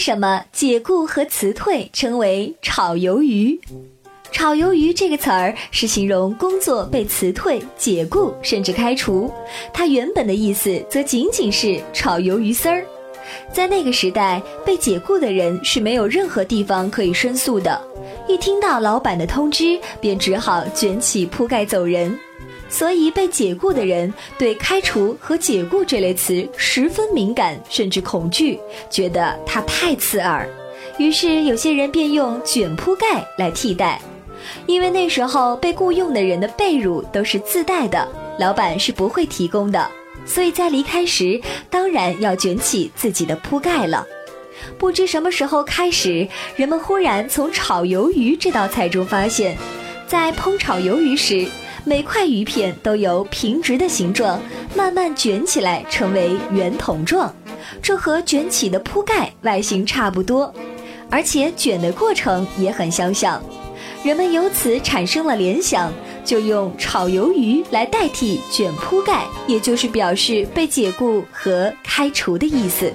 什么解雇和辞退称为炒鱿鱼？炒鱿鱼这个词儿是形容工作被辞退、解雇甚至开除，它原本的意思则仅仅是炒鱿鱼丝儿。在那个时代，被解雇的人是没有任何地方可以申诉的，一听到老板的通知，便只好卷起铺盖走人。所以，被解雇的人对“开除”和“解雇”这类词十分敏感，甚至恐惧，觉得它太刺耳。于是，有些人便用“卷铺盖”来替代。因为那时候被雇佣的人的被褥都是自带的，老板是不会提供的，所以在离开时当然要卷起自己的铺盖了。不知什么时候开始，人们忽然从炒鱿鱼这道菜中发现，在烹炒鱿鱼时。每块鱼片都由平直的形状慢慢卷起来，成为圆筒状，这和卷起的铺盖外形差不多，而且卷的过程也很相像。人们由此产生了联想，就用炒鱿鱼来代替卷铺盖，也就是表示被解雇和开除的意思。